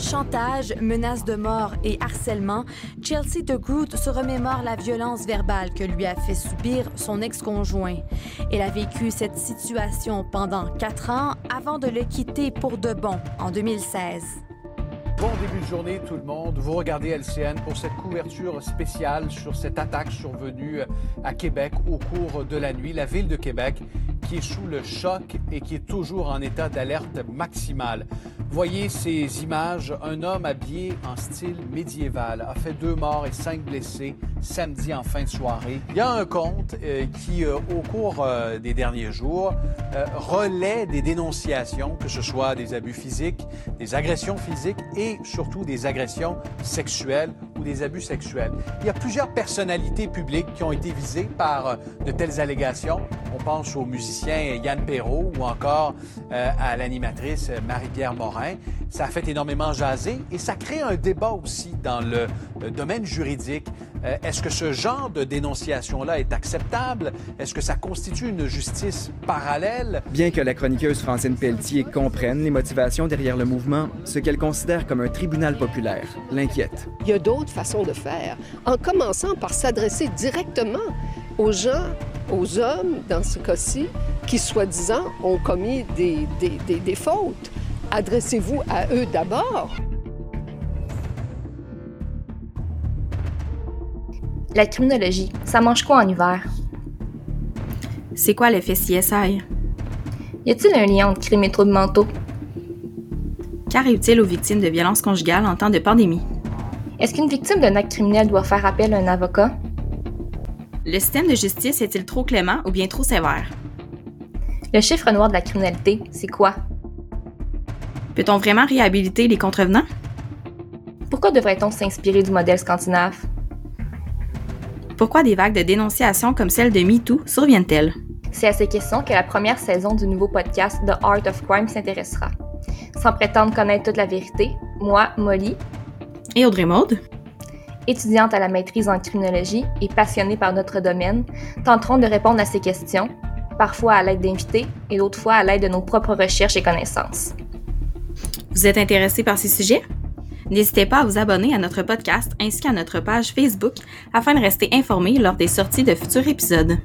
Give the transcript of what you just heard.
Chantage, menaces de mort et harcèlement, Chelsea de Groot se remémore la violence verbale que lui a fait subir son ex-conjoint. Elle a vécu cette situation pendant quatre ans avant de le quitter pour de bon en 2016. Bon début de journée tout le monde. Vous regardez LCN pour cette couverture spéciale sur cette attaque survenue à Québec au cours de la nuit. La ville de Québec qui est sous le choc et qui est toujours en état d'alerte maximale. Voyez ces images. Un homme habillé en style médiéval a fait deux morts et cinq blessés samedi en fin de soirée. Il y a un compte euh, qui, euh, au cours euh, des derniers jours, relaie des dénonciations, que ce soit des abus physiques, des agressions physiques et surtout des agressions sexuelles des abus sexuels. Il y a plusieurs personnalités publiques qui ont été visées par de telles allégations. On pense au musicien Yann Perrault ou encore à l'animatrice Marie-Pierre Morin. Ça a fait énormément jaser et ça crée un débat aussi dans le domaine juridique. Euh, est-ce que ce genre de dénonciation-là est acceptable? Est-ce que ça constitue une justice parallèle? Bien que la chroniqueuse Francine Pelletier comprenne les motivations derrière le mouvement, ce qu'elle considère comme un tribunal populaire l'inquiète. Il y a d'autres façons de faire, en commençant par s'adresser directement aux gens, aux hommes, dans ce cas-ci, qui soi-disant ont commis des, des, des fautes. Adressez-vous à eux d'abord. La criminologie, ça mange quoi en hiver? C'est quoi l'effet CSI? Y a-t-il un lien entre crime et troubles mentaux? Qu'arrive-t-il aux victimes de violences conjugales en temps de pandémie? Est-ce qu'une victime d'un acte criminel doit faire appel à un avocat? Le système de justice est-il trop clément ou bien trop sévère? Le chiffre noir de la criminalité, c'est quoi? Peut-on vraiment réhabiliter les contrevenants? Pourquoi devrait-on s'inspirer du modèle scandinave? Pourquoi des vagues de dénonciations comme celle de MeToo surviennent-elles? C'est à ces questions que la première saison du nouveau podcast The Art of Crime s'intéressera. Sans prétendre connaître toute la vérité, moi, Molly et Audrey Maude, étudiante à la maîtrise en criminologie et passionnée par notre domaine, tenterons de répondre à ces questions, parfois à l'aide d'invités et d'autres fois à l'aide de nos propres recherches et connaissances. Vous êtes intéressé par ces sujets? N'hésitez pas à vous abonner à notre podcast ainsi qu'à notre page Facebook afin de rester informé lors des sorties de futurs épisodes.